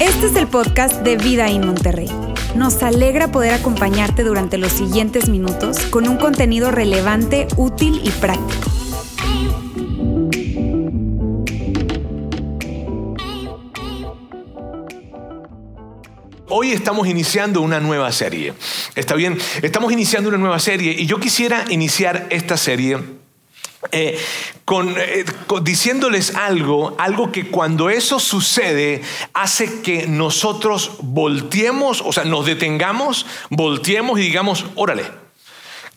Este es el podcast de Vida en Monterrey. Nos alegra poder acompañarte durante los siguientes minutos con un contenido relevante, útil y práctico. Hoy estamos iniciando una nueva serie. ¿Está bien? Estamos iniciando una nueva serie y yo quisiera iniciar esta serie eh, eh, diciéndoles algo, algo que cuando eso sucede hace que nosotros volteemos, o sea, nos detengamos, volteemos y digamos, órale.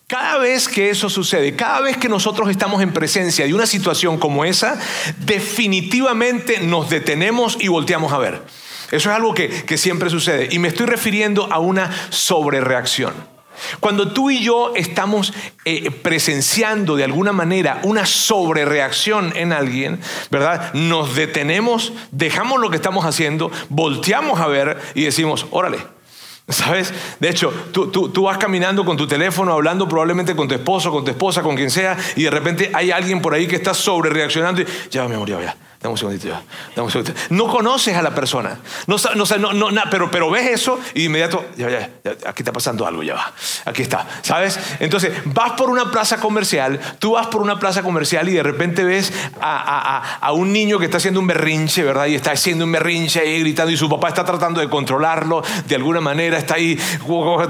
Cada vez que eso sucede, cada vez que nosotros estamos en presencia de una situación como esa, definitivamente nos detenemos y volteamos a ver. Eso es algo que, siempre sucede. Y me estoy refiriendo a una sobrereacción. Cuando tú y yo estamos eh, presenciando de alguna manera una sobrereacción en alguien, ¿verdad? Nos detenemos, dejamos lo que estamos haciendo, volteamos a ver y decimos, órale, ¿Sabes? De hecho, tú, tú, vas caminando con tu teléfono, hablando probablemente con tu esposo, con tu esposa, con quien sea, y de repente hay alguien por ahí que está sobre reaccionando y ya, mi amor, ya, ya, Dame un segundito ya. Dame un segundito. No conoces a la persona. No, no, no, no, pero, pero ves eso y de inmediato, ya, ya, ya, aquí está pasando algo, ya va. Aquí está. ¿Sabes? Entonces, vas por una plaza comercial, tú vas por una plaza comercial y de repente ves a, a, a un niño que está haciendo un berrinche, ¿verdad? Y está haciendo un berrinche ahí gritando y su papá está tratando de controlarlo de alguna manera, está ahí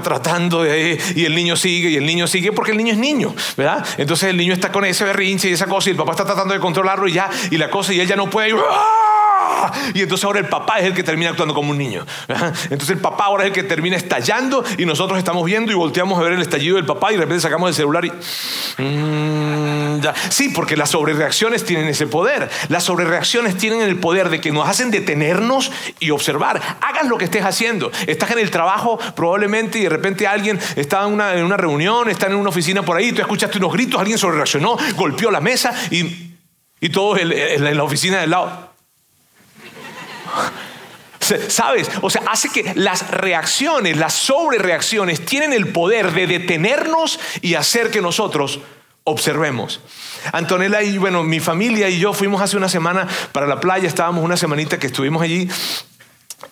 tratando de... Y el niño sigue y el niño sigue porque el niño es niño, ¿verdad? Entonces el niño está con ese berrinche y esa cosa y el papá está tratando de controlarlo y ya, y la cosa y ella no puede. ¡ah! Y entonces ahora el papá es el que termina actuando como un niño. Entonces el papá ahora es el que termina estallando y nosotros estamos viendo y volteamos a ver el estallido del papá y de repente sacamos el celular y... Mm, sí, porque las sobrereacciones tienen ese poder. Las sobrereacciones tienen el poder de que nos hacen detenernos y observar. Hagas lo que estés haciendo. Estás en el trabajo probablemente y de repente alguien está en una, en una reunión, está en una oficina por ahí, tú escuchaste unos gritos, alguien sobrereaccionó, golpeó la mesa y y todos en la oficina del lado. ¿Sabes? O sea, hace que las reacciones, las sobrereacciones, tienen el poder de detenernos y hacer que nosotros observemos. Antonella y, bueno, mi familia y yo fuimos hace una semana para la playa, estábamos una semanita que estuvimos allí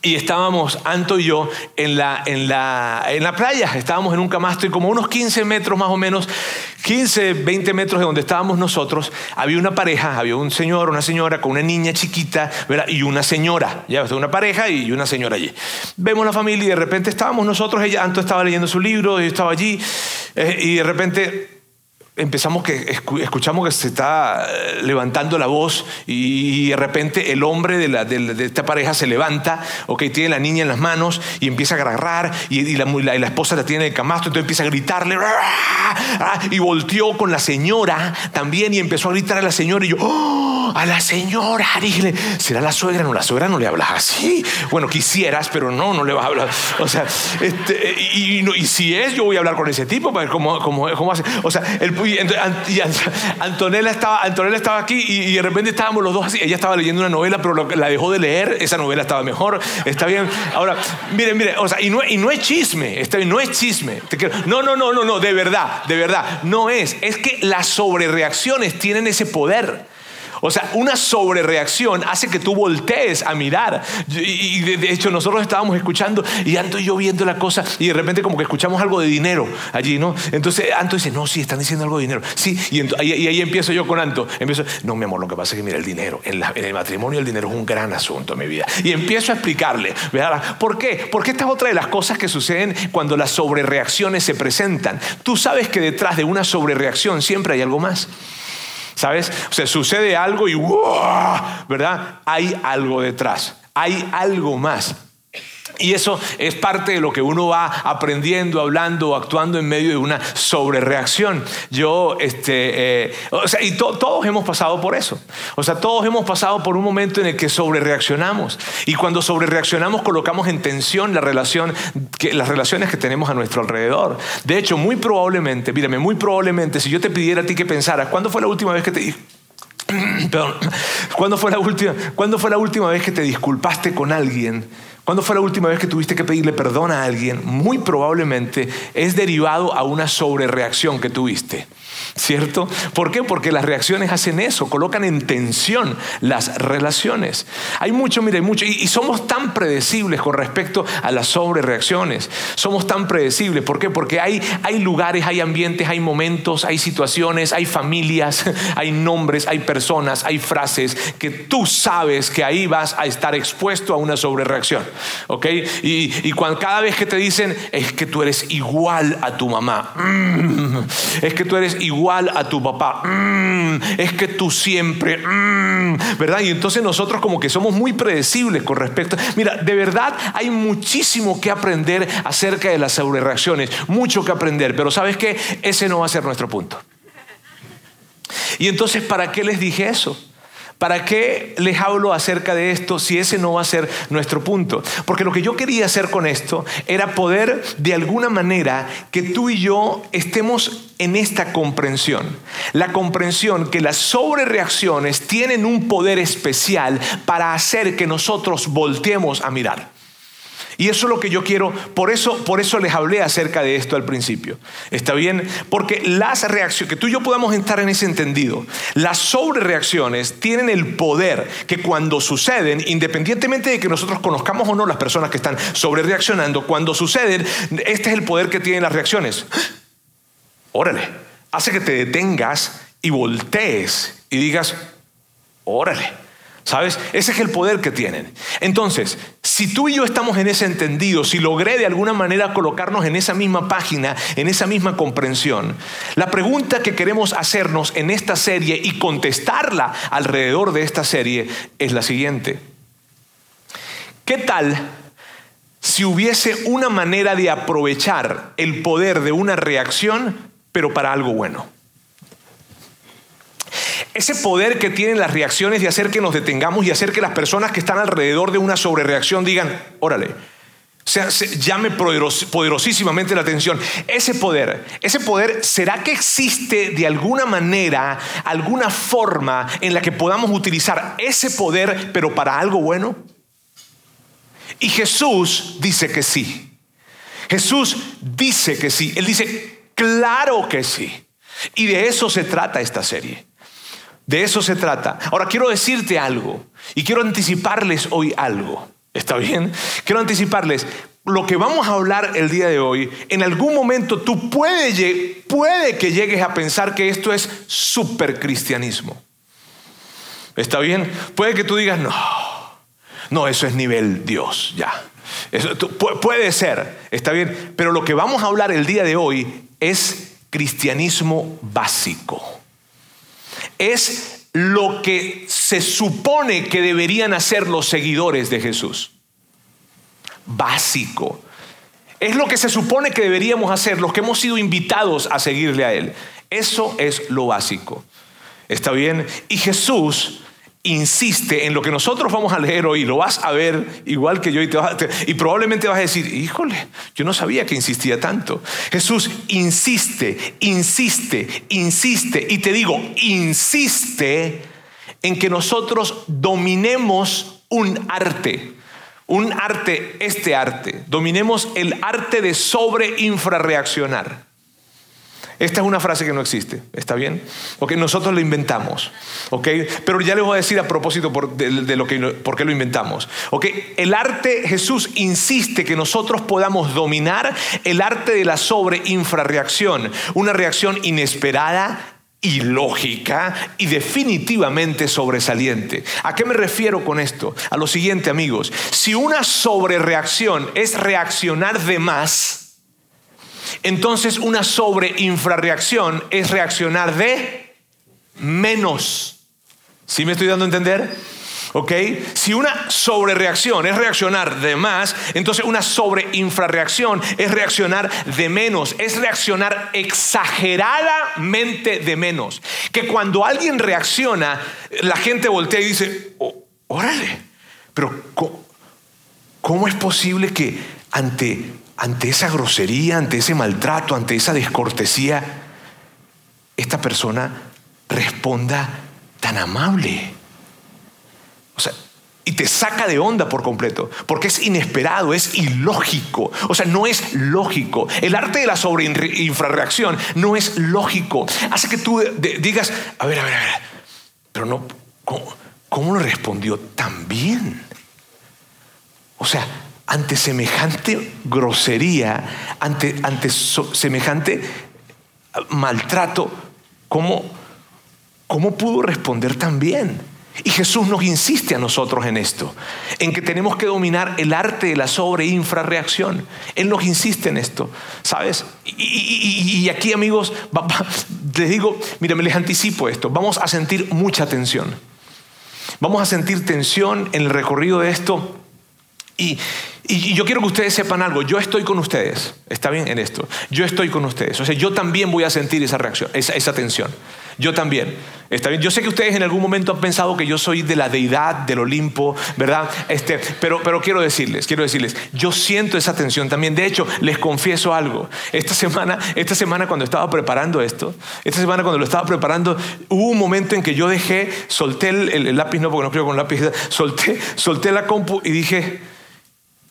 y estábamos, Anto y yo, en la, en, la, en la playa. Estábamos en un camastro y como unos 15 metros más o menos, 15, 20 metros de donde estábamos nosotros, había una pareja, había un señor, una señora con una niña chiquita ¿verdad? y una señora. Ya, una pareja y una señora allí. Vemos la familia y de repente estábamos nosotros, ella, Anto estaba leyendo su libro, yo estaba allí eh, y de repente empezamos que escuchamos que se está eh, levantando la voz y de repente el hombre de, la, de, esta pareja se levanta, ok, tiene la niña en las manos y empieza a agarrar y, la, la, esposa la tiene en el camastro, entonces empieza a gritarle y volteó con la señora también y empezó a gritar a la señora y yo, ¡Oh, a la señora, dije, ¿será la suegra? No, la suegra no le hablas así. Bueno, quisieras, pero no, no le vas a hablar. O sea, este, y, y, si es, yo voy a hablar con ese tipo para ver cómo, cómo, cómo hace. O sea, el y, Antonella, estaba, Antonella estaba aquí y, de repente estábamos los dos así. Ella estaba leyendo una novela, pero la dejó de leer. Esa novela estaba mejor. Está bien. Ahora, miren, miren, o sea, y no, y no es chisme. Está bien, no es chisme. No, no, no, no, no, de verdad, de verdad. No es. Es que las sobrereacciones tienen ese poder. O sea, una sobrereacción hace que tú voltees a mirar. Y de hecho nosotros estábamos escuchando y Anto y yo viendo la cosa y de repente como que escuchamos algo de dinero allí, ¿no? Entonces Anto dice, no, sí, están diciendo algo de dinero. Sí, y, ahí, empiezo yo con Anto. Empiezo, no, mi amor, lo que pasa es que mira, el dinero, en, el matrimonio el dinero es un gran asunto en mi vida. Y empiezo a explicarle, ¿verdad? ¿Por qué? Porque esta es otra de las cosas que suceden cuando las sobrereacciones se presentan. Tú sabes que detrás de una sobrereacción siempre hay algo más. ¿Sabes? O sea, sucede algo y ¿verdad? Hay algo detrás, hay algo más. Y eso es parte de lo que uno va aprendiendo, hablando, actuando en medio de una sobrereacción. Yo, este, eh, o sea, y todos hemos pasado por eso. O sea, todos hemos pasado por un momento en el que sobrereaccionamos. Y cuando sobrereaccionamos colocamos en tensión la relación, las relaciones que tenemos a nuestro alrededor. De hecho, muy probablemente, mírame, muy probablemente, si yo te pidiera a ti que pensaras, ¿cuándo fue la última vez que te Perdón, ¿cuándo fue la última, ¿cuándo fue la última vez que te disculpaste con alguien? ¿Cuándo fue la última vez que tuviste que pedirle perdón a alguien? Muy probablemente es derivado a una sobrereacción que tuviste. ¿Cierto? ¿Por qué? Porque las reacciones hacen eso, colocan en tensión las relaciones. Hay mucho, mire, hay mucho, y, somos tan predecibles con respecto a las sobrereacciones. Somos tan predecibles. ¿Por qué? Porque hay, hay lugares, hay ambientes, hay momentos, hay situaciones, hay familias, hay nombres, hay personas, hay frases que tú sabes que ahí vas a estar expuesto a una sobrereacción. ¿Ok? Y, cuando, cada vez que te dicen, es que tú eres igual a tu mamá, mm, es que tú eres igual a tu papá, mm, es que tú siempre, mm", ¿verdad? Y entonces nosotros como que somos muy predecibles con respecto. Mira, de verdad hay muchísimo que aprender acerca de las sobrereacciones, mucho que aprender, pero ¿sabes qué? Ese no va a ser nuestro punto. Y entonces, ¿para qué les dije eso? ¿Para qué les hablo acerca de esto si ese no va a ser nuestro punto? Porque lo que yo quería hacer con esto era poder de alguna manera que tú y yo estemos en esta comprensión. La comprensión que las sobrereacciones tienen un poder especial para hacer que nosotros volteemos a mirar. Y eso es lo que yo quiero, por eso, por eso les hablé acerca de esto al principio. ¿Está bien? Porque las reacciones, que tú y yo podamos estar en ese entendido, las sobrereacciones tienen el poder que cuando suceden, independientemente de que nosotros conozcamos o no las personas que están sobrereaccionando, cuando suceden, este es el poder que tienen las reacciones. Órale, hace que te detengas y voltees y digas, órale. ¿Sabes? Ese es el poder que tienen. Entonces, si tú y yo estamos en ese entendido, si logré de alguna manera colocarnos en esa misma página, en esa misma comprensión, la pregunta que queremos hacernos en esta serie y contestarla alrededor de esta serie es la siguiente. ¿Qué tal si hubiese una manera de aprovechar el poder de una reacción, pero para algo bueno? Ese poder que tienen las reacciones de hacer que nos detengamos y hacer que las personas que están alrededor de una sobrereacción digan, órale, o sea, llame poderosísimamente la atención. Ese poder, ese poder, ¿será que existe de alguna manera, alguna forma en la que podamos utilizar ese poder, pero para algo bueno? Y Jesús dice que sí. Jesús dice que sí. Él dice, claro que sí. Y de eso se trata esta serie. De eso se trata. Ahora quiero decirte algo y quiero anticiparles hoy algo. ¿Está bien? Quiero anticiparles. Lo que vamos a hablar el día de hoy, en algún momento tú puede, puede que llegues a pensar que esto es super cristianismo. ¿Está bien? Puede que tú digas, no, no, eso es nivel Dios, ya. Puede ser, está bien. Pero lo que vamos a hablar el día de hoy es cristianismo básico es lo que se supone que deberían hacer los seguidores de Jesús. Básico. Es lo que se supone que deberíamos hacer los que hemos sido invitados a seguirle a Él. Eso es lo básico. ¿Está bien? Y Jesús insiste en lo que nosotros vamos a leer hoy, lo vas a ver igual que yo y, te y probablemente vas a decir, híjole, yo no sabía que insistía tanto. Jesús insiste, insiste, insiste, y te digo, insiste en que nosotros dominemos un arte. Un arte, este arte, dominemos el arte de sobreinfrarreaccionar. Esta es una frase que no existe, ¿está bien? Porque nosotros lo inventamos, ¿ok? Pero ya les voy a decir a propósito de, lo que, por qué lo inventamos, ¿ok? El arte, Jesús insiste que nosotros podamos dominar el arte de la sobreinfrarreacción, una reacción inesperada, ilógica y definitivamente sobresaliente. ¿A qué me refiero con esto? A lo siguiente, amigos. Si una sobrereacción es reaccionar de más, entonces una sobreinfrarreacción es reaccionar de menos. ¿Sí me estoy dando a entender? ¿Ok? Si una sobrereacción es reaccionar de más, entonces una sobreinfrarreacción es reaccionar de menos, es reaccionar exageradamente de menos. Que cuando alguien reacciona, la gente voltea y dice, oh, órale, pero ¿cómo es posible que ante ante esa grosería, ante ese maltrato, ante esa descortesía, esta persona responda tan amable. O sea, y te saca de onda por completo, porque es inesperado, es ilógico. O sea, no es lógico. El arte de la sobreinfrarreacción no es lógico. Hace que tú digas, a ver, a ver, a ver, pero no, ¿cómo, lo respondió tan bien? O sea, ante semejante grosería, ante, ante semejante maltrato, ¿cómo, ¿cómo pudo responder tan bien? Y Jesús nos insiste a nosotros en esto, en que tenemos que dominar el arte de la sobre infrarreacción. Él nos insiste en esto, ¿sabes? Y, aquí, amigos, les digo, mira, les anticipo esto, vamos a sentir mucha tensión. Vamos a sentir tensión en el recorrido de esto. Y, yo quiero que ustedes sepan algo, yo estoy con ustedes, ¿está bien en esto? Yo estoy con ustedes, o sea, yo también voy a sentir esa reacción, esa, esa tensión. Yo también. Está bien. Yo sé que ustedes en algún momento han pensado que yo soy de la deidad del Olimpo, ¿verdad? Este, pero, pero quiero decirles, quiero decirles, yo siento esa tensión también. De hecho, les confieso algo. Esta semana, esta semana cuando estaba preparando esto, esta semana cuando lo estaba preparando, hubo un momento en que yo dejé, solté el, lápiz, no porque no creo con lápiz, solté, solté la compu y dije,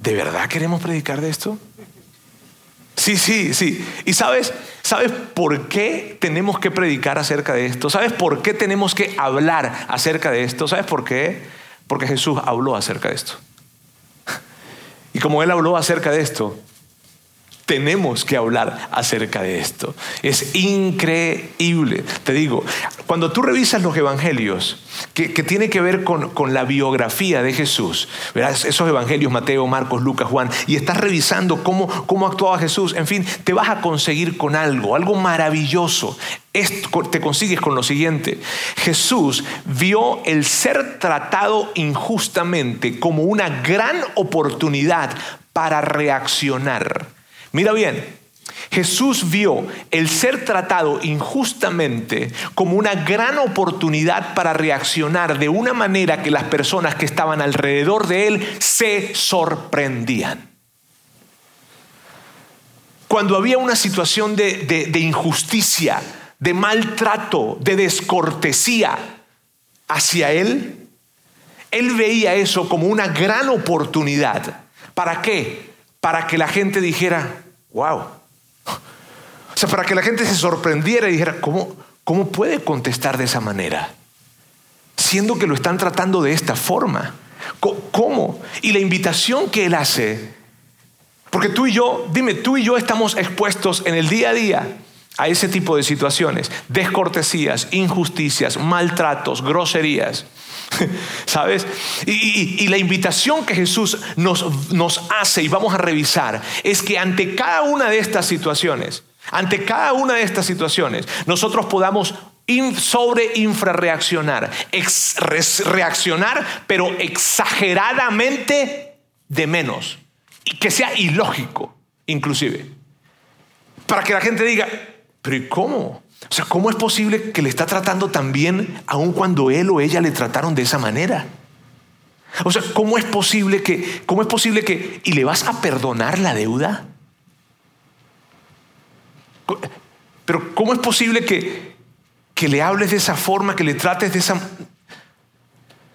¿de verdad queremos predicar de esto? Sí, sí, sí. Y sabes, ¿sabes por qué tenemos que predicar acerca de esto? ¿Sabes por qué tenemos que hablar acerca de esto? ¿Sabes por qué? Porque Jesús habló acerca de esto. Y como Él habló acerca de esto, tenemos que hablar acerca de esto. Es increíble. Te digo, cuando tú revisas los evangelios, que, tiene que ver con, la biografía de Jesús, ¿verdad? esos evangelios, Mateo, Marcos, Lucas, Juan, y estás revisando cómo, cómo actuaba Jesús, en fin, te vas a conseguir con algo, algo maravilloso. te consigues con lo siguiente. Jesús vio el ser tratado injustamente como una gran oportunidad para reaccionar. Mira bien, Jesús vio el ser tratado injustamente como una gran oportunidad para reaccionar de una manera que las personas que estaban alrededor de él se sorprendían. Cuando había una situación de, injusticia, de maltrato, de descortesía hacia él, él veía eso como una gran oportunidad. ¿Para qué? Para que la gente dijera, wow. O sea, para que la gente se sorprendiera y dijera, ¿cómo, cómo puede contestar de esa manera? Siendo que lo están tratando de esta forma. ¿Cómo? Y la invitación que él hace, porque tú y yo, dime, tú y yo estamos expuestos en el día a día a ese tipo de situaciones, descortesías, injusticias, maltratos, groserías. ¿Sabes? Y, la invitación que Jesús nos, hace, y vamos a revisar, es que ante cada una de estas situaciones, ante cada una de estas situaciones, nosotros podamos sobre infrarreaccionar, reaccionar, pero exageradamente de menos, y que sea ilógico, inclusive, para que la gente diga, pero ¿y cómo? O sea, ¿cómo es posible que le está tratando tan bien aun cuando él o ella le trataron de esa manera? O sea, ¿cómo es posible que, cómo es posible que, y le vas a perdonar la deuda? Pero ¿cómo es posible que, que le hables de esa forma, que le trates de esa...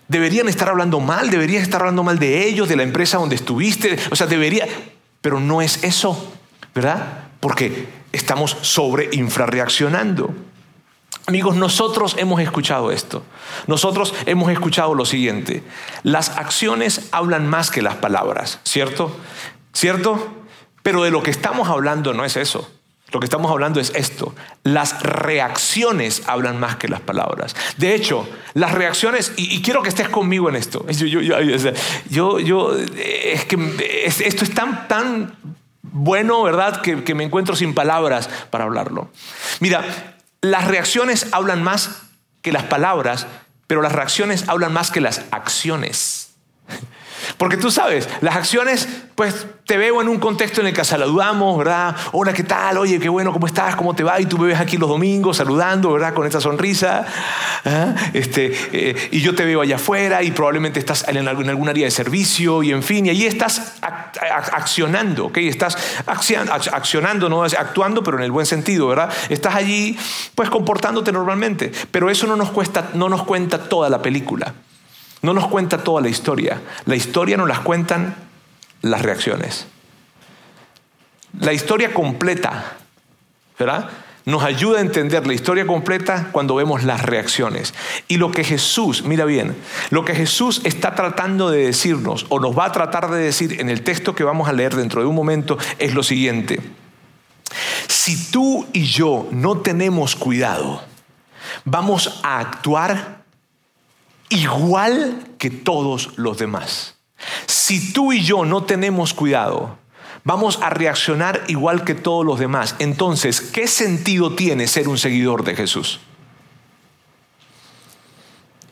Deberían estar hablando mal, deberías estar hablando mal de ellos, de la empresa donde estuviste, o sea, debería, pero no es eso, ¿verdad? Porque estamos sobre infrarreaccionando. Amigos, nosotros hemos escuchado esto. Nosotros hemos escuchado lo siguiente. Las acciones hablan más que las palabras, ¿cierto? ¿Cierto? Pero de lo que estamos hablando no es eso. Lo que estamos hablando es esto. Las reacciones hablan más que las palabras. De hecho, las reacciones, y, quiero que estés conmigo en esto. Yo, yo, yo, es que esto es tan, tan bueno, ¿verdad? Que, me encuentro sin palabras para hablarlo. Mira, las reacciones hablan más que las palabras, pero las reacciones hablan más que las acciones. Porque tú sabes, las acciones, pues te veo en un contexto en el que saludamos, ¿verdad? Hola, ¿qué tal? Oye, qué bueno, ¿cómo estás? ¿Cómo te va? Y tú me ves aquí los domingos saludando, ¿verdad? Con esta sonrisa. ¿ah? Este, eh, y yo te veo allá afuera y probablemente estás en, algún área de servicio y en fin, y ahí estás accionando, ¿ok? Estás accionando, no actuando, pero en el buen sentido, ¿verdad? Estás allí, pues comportándote normalmente, pero eso no nos, cuesta, no nos cuenta toda la película. No nos cuenta toda la historia. La historia nos las cuentan las reacciones. La historia completa, ¿verdad? Nos ayuda a entender la historia completa cuando vemos las reacciones. Y lo que Jesús, mira bien, lo que Jesús está tratando de decirnos o nos va a tratar de decir en el texto que vamos a leer dentro de un momento es lo siguiente. Si tú y yo no tenemos cuidado, vamos a actuar igual que todos los demás. Si tú y yo no tenemos cuidado, vamos a reaccionar igual que todos los demás. Entonces, ¿qué sentido tiene ser un seguidor de Jesús?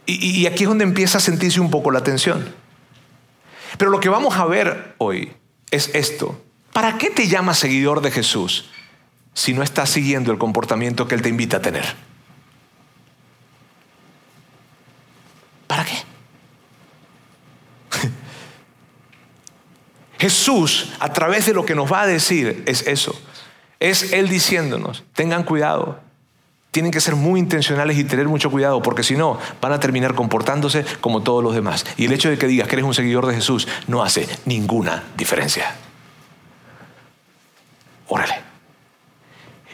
Y, aquí es donde empieza a sentirse un poco la tensión. Pero lo que vamos a ver hoy es esto. ¿Para qué te llamas seguidor de Jesús si no estás siguiendo el comportamiento que Él te invita a tener? Jesús, a través de lo que nos va a decir, es eso. Es Él diciéndonos, tengan cuidado, tienen que ser muy intencionales y tener mucho cuidado, porque si no, van a terminar comportándose como todos los demás. Y el hecho de que digas que eres un seguidor de Jesús no hace ninguna diferencia. Órale.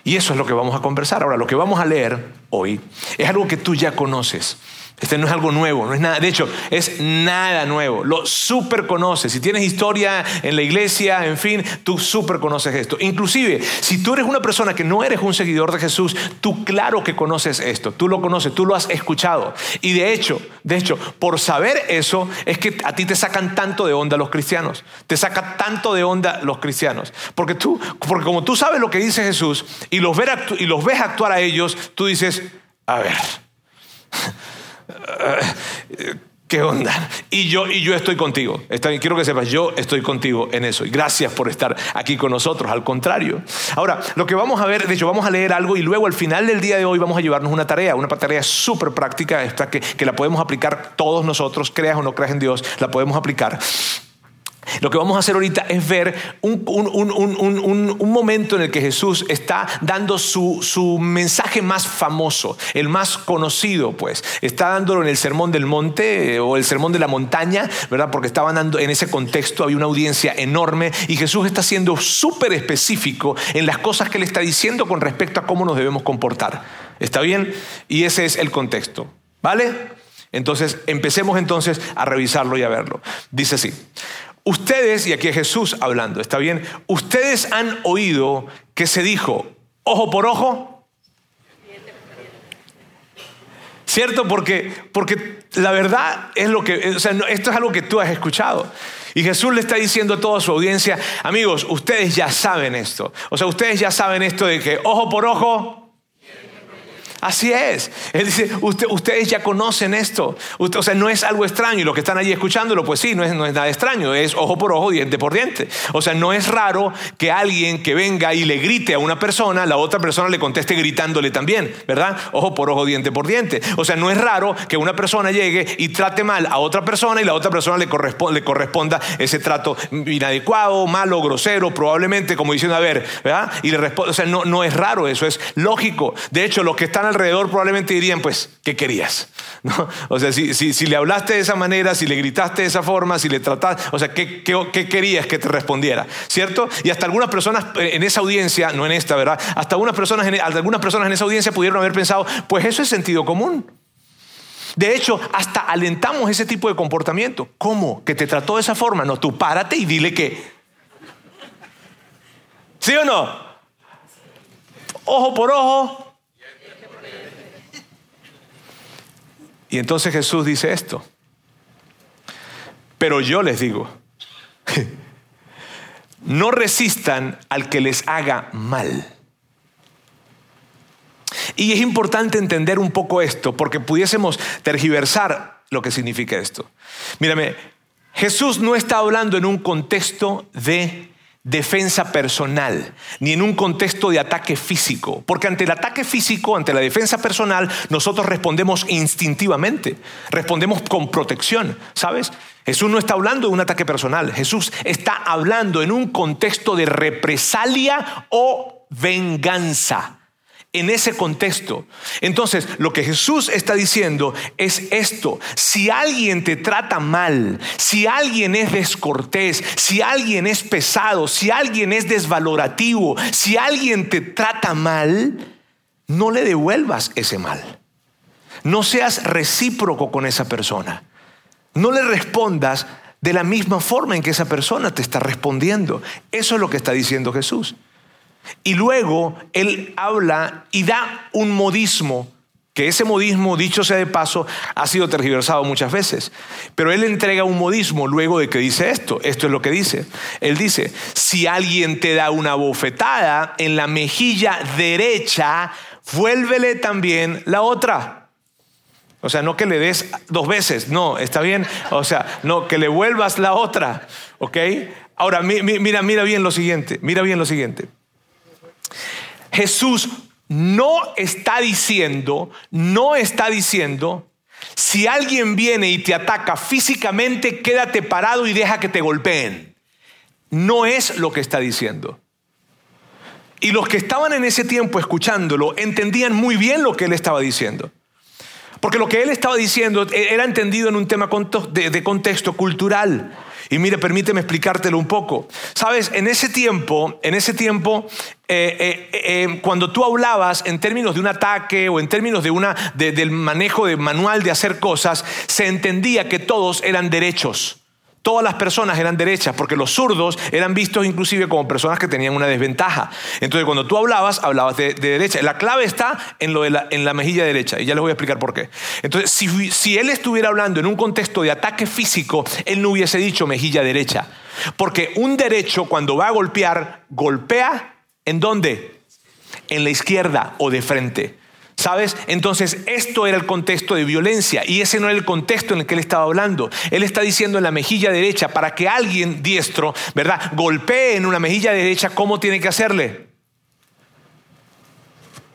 Y eso es lo que vamos a conversar. Ahora, lo que vamos a leer hoy es algo que tú ya conoces. Este no es algo nuevo, no es nada. De hecho, es nada nuevo. Lo súper conoces. Si tienes historia en la iglesia, en fin, tú súper conoces esto. Inclusive, si tú eres una persona que no eres un seguidor de Jesús, tú claro que conoces esto. Tú lo conoces, tú lo has escuchado. Y de hecho, de hecho, por saber eso, es que a ti te sacan tanto de onda los cristianos. Te saca tanto de onda los cristianos. Porque tú, porque como tú sabes lo que dice Jesús y los, y los ves actuar a ellos, tú dices, a ver. ¿Qué onda? Y yo, y yo estoy contigo. quiero que sepas, yo estoy contigo en eso. Y gracias por estar aquí con nosotros. Al contrario. Ahora, lo que vamos a ver, de hecho, vamos a leer algo y luego al final del día de hoy vamos a llevarnos una tarea, una tarea súper práctica, esta que, que la podemos aplicar todos nosotros, creas o no creas en Dios, la podemos aplicar. Lo que vamos a hacer ahorita es ver un, momento en el que Jesús está dando su, mensaje más famoso, el más conocido, pues. Está dándolo en el Sermón del Monte eh, o el Sermón de la Montaña, ¿verdad? Porque estaban dando en ese contexto, había una audiencia enorme y Jesús está siendo súper específico en las cosas que le está diciendo con respecto a cómo nos debemos comportar. ¿Está bien? Y ese es el contexto, ¿vale? Entonces, empecemos entonces a revisarlo y a verlo. Dice así. Ustedes, y aquí es Jesús hablando, ¿está bien? Ustedes han oído que se dijo, ojo por ojo. ¿Cierto? Porque, porque la verdad es lo que, o sea, esto es algo que tú has escuchado. Y Jesús le está diciendo a toda su audiencia, amigos, ustedes ya saben esto. O sea, ustedes ya saben esto de que ojo por ojo, Así es. Él dice, ustedes ya conocen esto. o sea, no es algo extraño. Y los que están allí escuchándolo, pues sí, no es, nada extraño. Es ojo por ojo, diente por diente. O sea, no es raro que alguien que venga y le grite a una persona, la otra persona le conteste gritándole también, ¿verdad? Ojo por ojo, diente por diente. O sea, no es raro que una persona llegue y trate mal a otra persona y la otra persona le, le corresponda ese trato inadecuado, malo, grosero, probablemente, como diciendo, a ver, ¿verdad? Y le responde, o sea, no, no es raro, eso es lógico. De hecho, los que están alrededor probablemente dirían, pues, ¿qué querías? O sea, si, si, le hablaste de esa manera, si le gritaste de esa forma, si le trataste, o sea, ¿qué, qué, querías que te respondiera? ¿Cierto? Y hasta algunas personas eh, en esa audiencia, no en esta, ¿verdad? Hasta algunas personas en, algunas personas en esa audiencia pudieron haber pensado, pues eso es sentido común. De hecho, hasta alentamos ese tipo de comportamiento. ¿Cómo? ¿Que te trató de esa forma? No, tú párate y dile que... ¿Sí o no? Ojo por ojo, Y entonces Jesús dice esto. Pero yo les digo, no resistan al que les haga mal. Y es importante entender un poco esto, porque pudiésemos tergiversar lo que significa esto. Mírame, Jesús no está hablando en un contexto de defensa personal, ni en un contexto de ataque físico, porque ante el ataque físico, ante la defensa personal, nosotros respondemos instintivamente, respondemos con protección, ¿sabes? Jesús no está hablando de un ataque personal, Jesús está hablando en un contexto de represalia o venganza. En ese contexto. Entonces, lo que Jesús está diciendo es esto. Si alguien te trata mal, si alguien es descortés, si alguien es pesado, si alguien es desvalorativo, si alguien te trata mal, no le devuelvas ese mal. No seas recíproco con esa persona. No le respondas de la misma forma en que esa persona te está respondiendo. Eso es lo que está diciendo Jesús. Y luego él habla y da un modismo, que ese modismo, dicho sea de paso, ha sido tergiversado muchas veces. Pero él entrega un modismo luego de que dice esto. Esto es lo que dice. Él dice, si alguien te da una bofetada en la mejilla derecha, vuélvele también la otra. O sea, no que le des dos veces, no, está bien. O sea, no, que le vuelvas la otra, ¿ok? Ahora, mira, mira bien lo siguiente, mira bien lo siguiente. Jesús no está diciendo, no está diciendo, si alguien viene y te ataca físicamente, quédate parado y deja que te golpeen. No es lo que está diciendo. Y los que estaban en ese tiempo escuchándolo entendían muy bien lo que él estaba diciendo. Porque lo que él estaba diciendo e-, era entendido en un tema de contexto cultural. Y mire, permíteme explicártelo un poco. Sabes, en ese tiempo, en ese tiempo, eh, eh, eh, cuando tú hablabas en términos de un ataque o en términos de una, del manejo de manual de hacer cosas, se entendía que todos eran derechos. Todas las personas eran derechas, porque los zurdos eran vistos inclusive como personas que tenían una desventaja. Entonces, cuando tú hablabas, hablabas de, derecha. La clave está en, lo de la, en la mejilla derecha, y ya les voy a explicar por qué. Entonces, si, si él estuviera hablando en un contexto de ataque físico, él no hubiese dicho mejilla derecha. Porque un derecho, cuando va a golpear, golpea ¿en dónde? En la izquierda o de frente. ¿Sabes? Entonces, esto era el contexto de violencia y ese no era el contexto en el que él estaba hablando. Él está diciendo en la mejilla derecha, para que alguien diestro, ¿verdad? Golpee en una mejilla derecha, ¿cómo tiene que hacerle?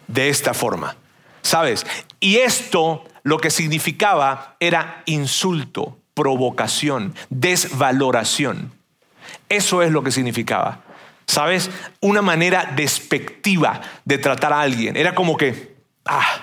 De esta forma. ¿Sabes? Y esto lo que significaba era insulto, provocación, desvaloración. Eso es lo que significaba. ¿Sabes? Una manera despectiva de tratar a alguien. Era como que, Ah,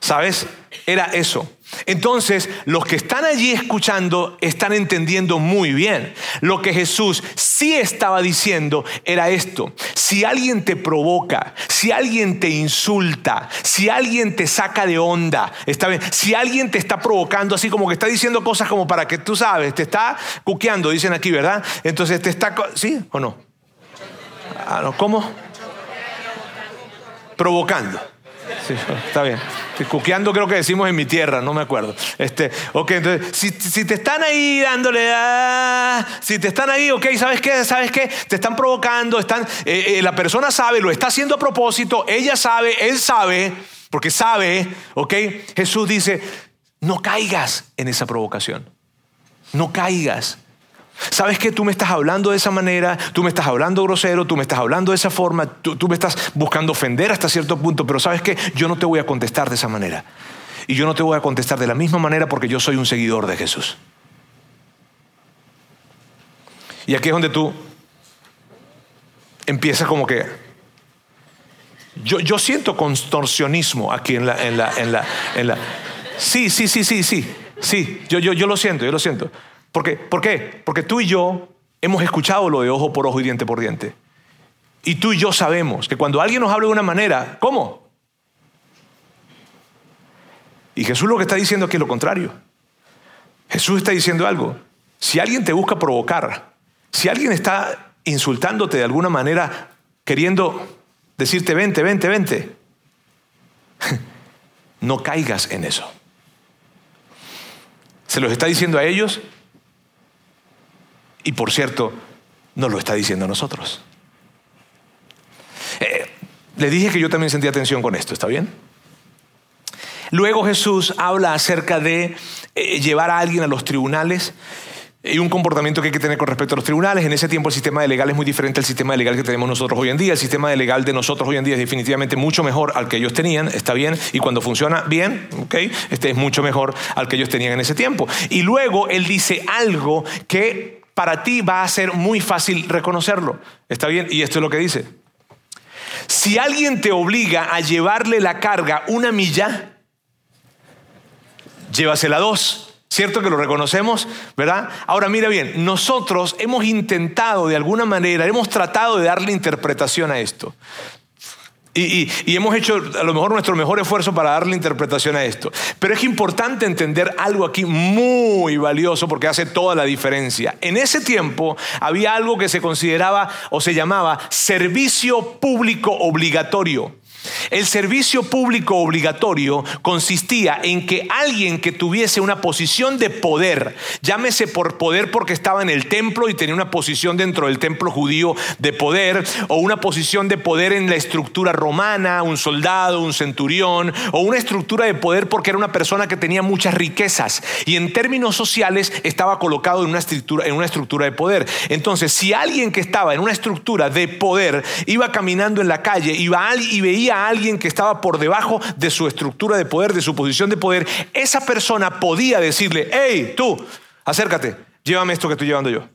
¿sabes? Era eso. Entonces, los que están allí escuchando están entendiendo muy bien. Lo que Jesús sí estaba diciendo era esto. Si alguien te provoca, si alguien te insulta, si alguien te saca de onda, está bien. Si alguien te está provocando así como que está diciendo cosas como para que tú sabes, te está cuqueando, dicen aquí, ¿verdad? Entonces te está, ¿sí o no? Ah, ¿Cómo? Provocando. Sí, está bien. Cuqueando creo que decimos en mi tierra, no me acuerdo. Este, ok, entonces, si, te están ahí dándole, ah, si te están ahí, ok, ¿sabes qué? ¿Sabes qué? Te están provocando, están, eh, eh, la persona sabe, lo está haciendo a propósito, ella sabe, él sabe, porque sabe, ok, Jesús dice, no caigas en esa provocación, no caigas. ¿Sabes que tú me estás hablando de esa manera? Tú me estás hablando grosero, tú me estás hablando de esa forma, tú, me estás buscando ofender hasta cierto punto, pero ¿sabes que Yo no te voy a contestar de esa manera. Y yo no te voy a contestar de la misma manera porque yo soy un seguidor de Jesús. Y aquí es donde tú empiezas como que... Yo, yo siento contorsionismo aquí en la, en la, en la, en la... Sí, sí, sí, sí, sí, sí, yo, yo, yo lo siento, yo lo siento. ¿Por qué? Porque tú y yo hemos escuchado lo de ojo por ojo y diente por diente. Y tú y yo sabemos que cuando alguien nos habla de una manera, ¿cómo? Y Jesús lo que está diciendo aquí es lo contrario. Jesús está diciendo algo. Si alguien te busca provocar, si alguien está insultándote de alguna manera, queriendo decirte, vente, vente, vente, no caigas en eso. Se los está diciendo a ellos y por cierto, nos lo está diciendo a nosotros. Eh, le dije que yo también sentía atención con esto, ¿está bien? Luego Jesús habla acerca de eh, llevar a alguien a los tribunales y un comportamiento que hay que tener con respecto a los tribunales. En ese tiempo el sistema de legal es muy diferente al sistema legal que tenemos nosotros hoy en día. El sistema legal de nosotros hoy en día es definitivamente mucho mejor al que ellos tenían, está bien, y cuando funciona bien, ¿ok? Este es mucho mejor al que ellos tenían en ese tiempo. Y luego él dice algo que para ti va a ser muy fácil reconocerlo. ¿Está bien? Y esto es lo que dice. si alguien te obliga a llevarle la carga una milla, llévasela dos. ¿Cierto que lo reconocemos? ¿Verdad? Ahora mira bien, nosotros hemos intentado de alguna manera, hemos tratado de darle interpretación a esto. Y, hemos hecho a lo mejor nuestro mejor esfuerzo para darle interpretación a esto. Pero es importante entender algo aquí muy valioso porque hace toda la diferencia. En ese tiempo había algo que se consideraba o se llamaba servicio público obligatorio. El servicio público obligatorio consistía en que alguien que tuviese una posición de poder, llámese por poder porque estaba en el templo y tenía una posición dentro del templo judío de poder, o una posición de poder en la estructura romana, un soldado, un centurión, o una estructura de poder porque era una persona que tenía muchas riquezas y en términos sociales estaba colocado en una estructura, en una estructura de poder. Entonces, si alguien que estaba en una estructura de poder iba caminando en la calle y veía alguien que estaba por debajo de su estructura de poder, de su posición de poder, esa persona podía decirle, hey, tú, acércate, llévame esto que estoy llevando yo.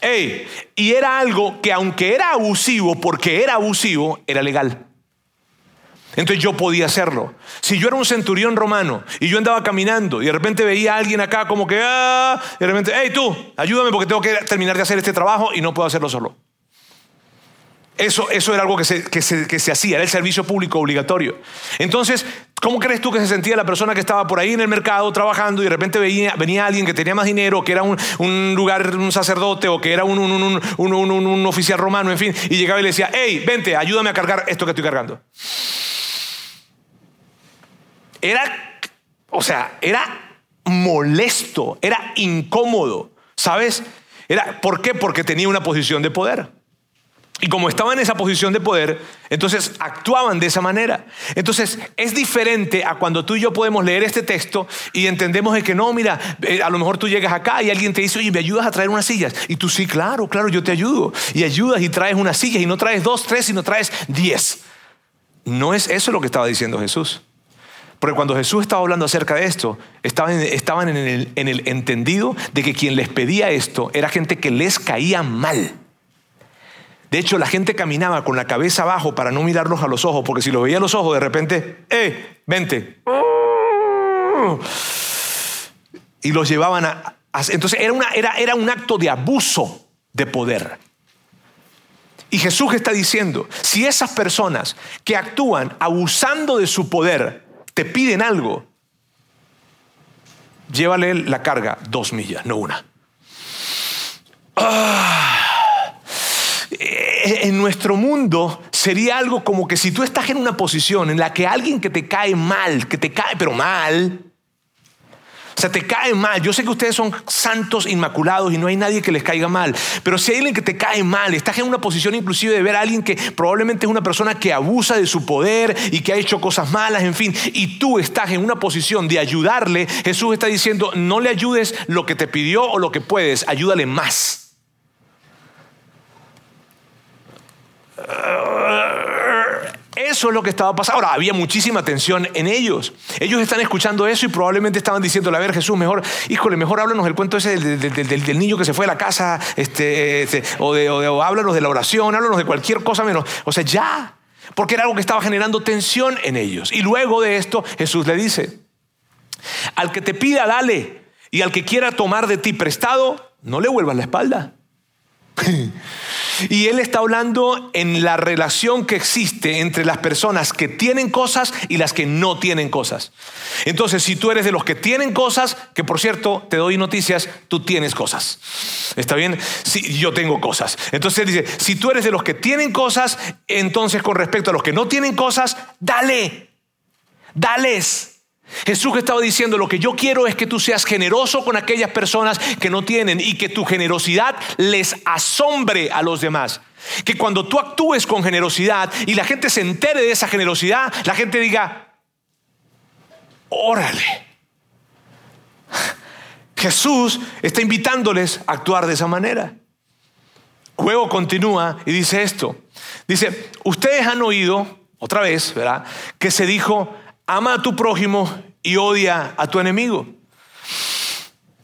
Hey, y era algo que aunque era abusivo, porque era abusivo, era legal. Entonces yo podía hacerlo. Si yo era un centurión romano y yo andaba caminando y de repente veía a alguien acá como que, ah, y de repente, hey tú, ayúdame porque tengo que terminar de hacer este trabajo y no puedo hacerlo solo. Eso, eso era algo que se, que, se, hacía, era el servicio público obligatorio. Entonces, ¿cómo crees tú que se sentía la persona que estaba por ahí en el mercado trabajando y de repente venía, venía alguien que tenía más dinero, que era un, lugar, un sacerdote o que era un, un, oficial romano, en fin, y llegaba y le decía, hey, vente, ayúdame a cargar esto que estoy cargando? Era, o sea, era molesto, era incómodo, ¿sabes? Era, ¿Por qué? Porque tenía una posición de poder. Y como estaban en esa posición de poder, entonces actuaban de esa manera. Entonces es diferente a cuando tú y yo podemos leer este texto y entendemos de que no, mira, eh, a lo mejor tú llegas acá y alguien te dice, oye, ¿me ayudas a traer unas sillas? Y tú sí, claro, claro, yo te ayudo. Y ayudas y traes unas sillas y no traes dos, tres, sino traes diez. No es eso lo que estaba diciendo Jesús. Porque cuando Jesús estaba hablando acerca de esto, estaban, estaban en, el, en el entendido de que quien les pedía esto era gente que les caía mal. De hecho, la gente caminaba con la cabeza abajo para no mirarlos a los ojos, porque si los veía a los ojos, de repente, ¡eh! Vente. Y los llevaban a. entonces era, una, era, era un acto de abuso de poder. Y Jesús está diciendo, si esas personas que actúan abusando de su poder te piden algo, llévale la carga dos millas, no una. ¡Ah! En nuestro mundo sería algo como que si tú estás en una posición en la que alguien que te cae mal, que te cae pero mal, o sea, te cae mal. Yo sé que ustedes son santos inmaculados y no hay nadie que les caiga mal. Pero si hay alguien que te cae mal, estás en una posición inclusive de ver a alguien que probablemente es una persona que abusa de su poder y que ha hecho cosas malas, en fin, y tú estás en una posición de ayudarle, Jesús está diciendo, no le ayudes lo que te pidió o lo que puedes, ayúdale más. Eso es lo que estaba pasando. Ahora, había muchísima tensión en ellos. Ellos están escuchando eso y probablemente estaban diciéndole, a ver Jesús, mejor, híjole, mejor háblanos el cuento ese del, niño que se fue a la casa, este, este o, de, o, háblanos de la oración, háblanos de cualquier cosa menos. O sea, ya, porque era algo que estaba generando tensión en ellos. Y luego de esto, Jesús le dice, al que te pida, dale, y al que quiera tomar de ti prestado, no le vuelvas la espalda. Y él está hablando en la relación que existe entre las personas que tienen cosas y las que no tienen cosas. Entonces, si tú eres de los que tienen cosas, que por cierto, te doy noticias, tú tienes cosas. ¿Está bien? Sí, yo tengo cosas. Entonces dice, si tú eres de los que tienen cosas, entonces con respecto a los que no tienen cosas, dale. Dales. Jesús estaba diciendo, lo que yo quiero es que tú seas generoso con aquellas personas que no tienen y que tu generosidad les asombre a los demás. Que cuando tú actúes con generosidad y la gente se entere de esa generosidad, la gente diga, órale. Jesús está invitándoles a actuar de esa manera. Luego continúa y dice esto. Dice, ustedes han oído, otra vez, ¿verdad? Que se dijo, ama a tu prójimo y odia a tu enemigo.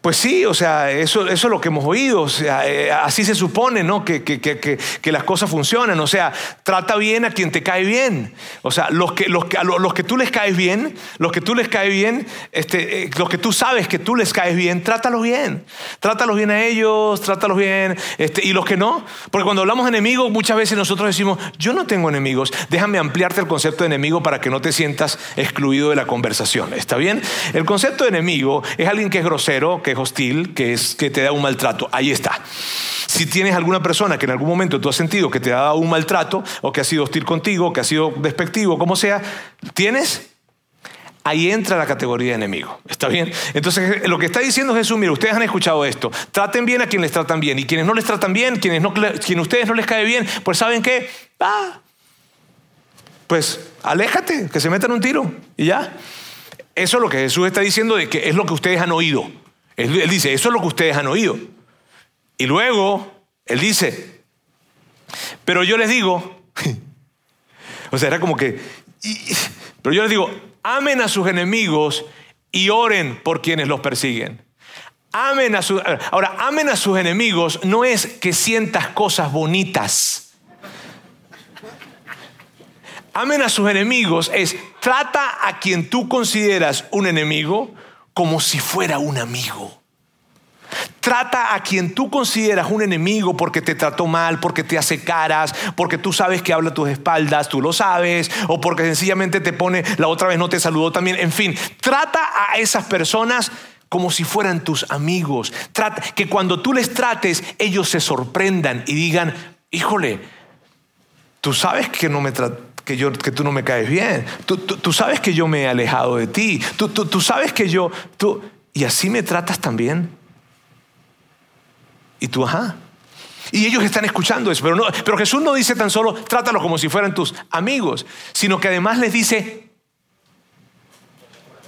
Pues sí, o sea, eso, es lo que hemos oído, o sea, eh, así se supone, ¿no? Que, que, que, que, las cosas funcionan, o sea, trata bien a quien te cae bien, o sea, los que, los que, los que tú les caes bien, los que tú les caes bien, este, eh, los que tú sabes que tú les caes bien, trátalos bien, trátalos bien a ellos, trátalos bien, este, y los que no, porque cuando hablamos de enemigos, muchas veces nosotros decimos, yo no tengo enemigos, déjame ampliarte el concepto de enemigo para que no te sientas excluido de la conversación, ¿está bien? El concepto de enemigo es alguien que es grosero, que hostil, que es que te da un maltrato. Ahí está. Si tienes alguna persona que en algún momento tú has sentido que te ha dado un maltrato, o que ha sido hostil contigo, que ha sido despectivo, como sea, tienes ahí entra la categoría de enemigo. ¿Está bien? Entonces, lo que está diciendo Jesús, mire, ustedes han escuchado esto. Traten bien a quienes les tratan bien. Y quienes no les tratan bien, quienes, no, quienes ustedes no les cae bien, pues ¿saben qué? Ah, pues aléjate, que se metan un tiro. Y ya. Eso es lo que Jesús está diciendo de que es lo que ustedes han oído. Él, dice, eso es lo que ustedes han oído. Y luego, él dice, pero yo les digo, o sea, era como que, pero yo les digo, amen a sus enemigos y oren por quienes los persiguen. Amen a sus, ahora, amen a sus enemigos no es que sientas cosas bonitas. Amen a sus enemigos es trata a quien tú consideras un enemigo como si fuera un amigo. Trata a quien tú consideras un enemigo porque te trató mal, porque te hace caras, porque tú sabes que habla a tus espaldas, tú lo sabes, o porque sencillamente te pone, la otra vez no te saludó también. En fin, trata a esas personas como si fueran tus amigos. Trata, que cuando tú les trates, ellos se sorprendan y digan, híjole, tú sabes que no me que, yo, que tú no me caes bien. Tú, sabes que yo me he alejado de ti. Tú, tú sabes que yo... Tú, y así me tratas también. Y tú, ajá. Y ellos están escuchando eso. Pero, no, pero Jesús no dice tan solo, trátalos como si fueran tus amigos, sino que además les dice,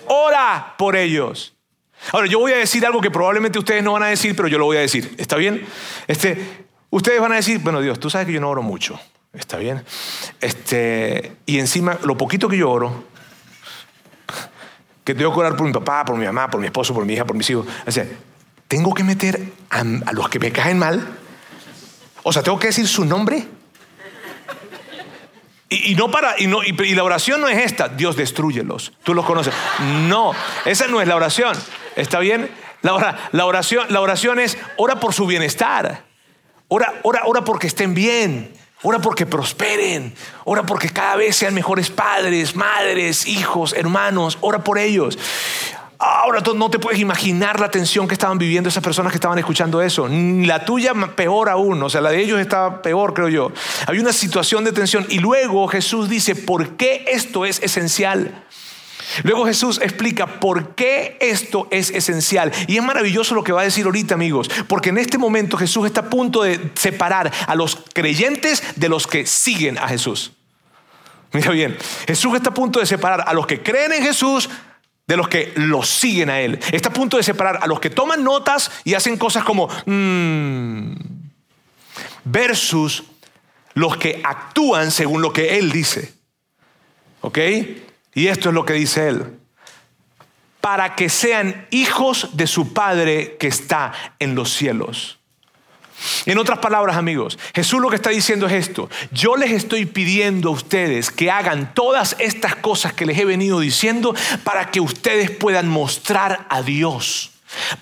ora por ellos. Ahora, yo voy a decir algo que probablemente ustedes no van a decir, pero yo lo voy a decir. ¿Está bien? Este, ustedes van a decir, bueno, Dios, tú sabes que yo no oro mucho. ¿Está bien? Este, y encima, lo poquito que yo oro, que tengo que orar por mi papá, por mi mamá, por mi esposo, por mi hija, por mis hijos. Tengo que meter a, los que me caen mal. O sea, tengo que decir su nombre. Y, no para, y, no, y, la oración no es esta, Dios destruyelos. Tú los conoces. No, esa no es la oración. ¿Está bien? La, la, oración, la oración es ora por su bienestar. Ora, ora, ora porque estén bien. Ora porque prosperen. Ora porque cada vez sean mejores padres, madres, hijos, hermanos. Ora por ellos. Ahora no te puedes imaginar la tensión que estaban viviendo esas personas que estaban escuchando eso. La tuya peor aún, o sea, la de ellos estaba peor, creo yo. Había una situación de tensión y luego Jesús dice, ¿por qué esto es esencial? Luego Jesús explica por qué esto es esencial. Y es maravilloso lo que va a decir ahorita, amigos, porque en este momento Jesús está a punto de separar a los creyentes de los que siguen a Jesús. Mira bien, Jesús está a punto de separar a los que creen en Jesús de los que lo siguen a Él. Está a punto de separar a los que toman notas y hacen cosas como, mmm, versus los que actúan según lo que Él dice. ¿Ok? Y esto es lo que dice él. Para que sean hijos de su Padre que está en los cielos. En otras palabras, amigos, Jesús lo que está diciendo es esto. Yo les estoy pidiendo a ustedes que hagan todas estas cosas que les he venido diciendo para que ustedes puedan mostrar a Dios.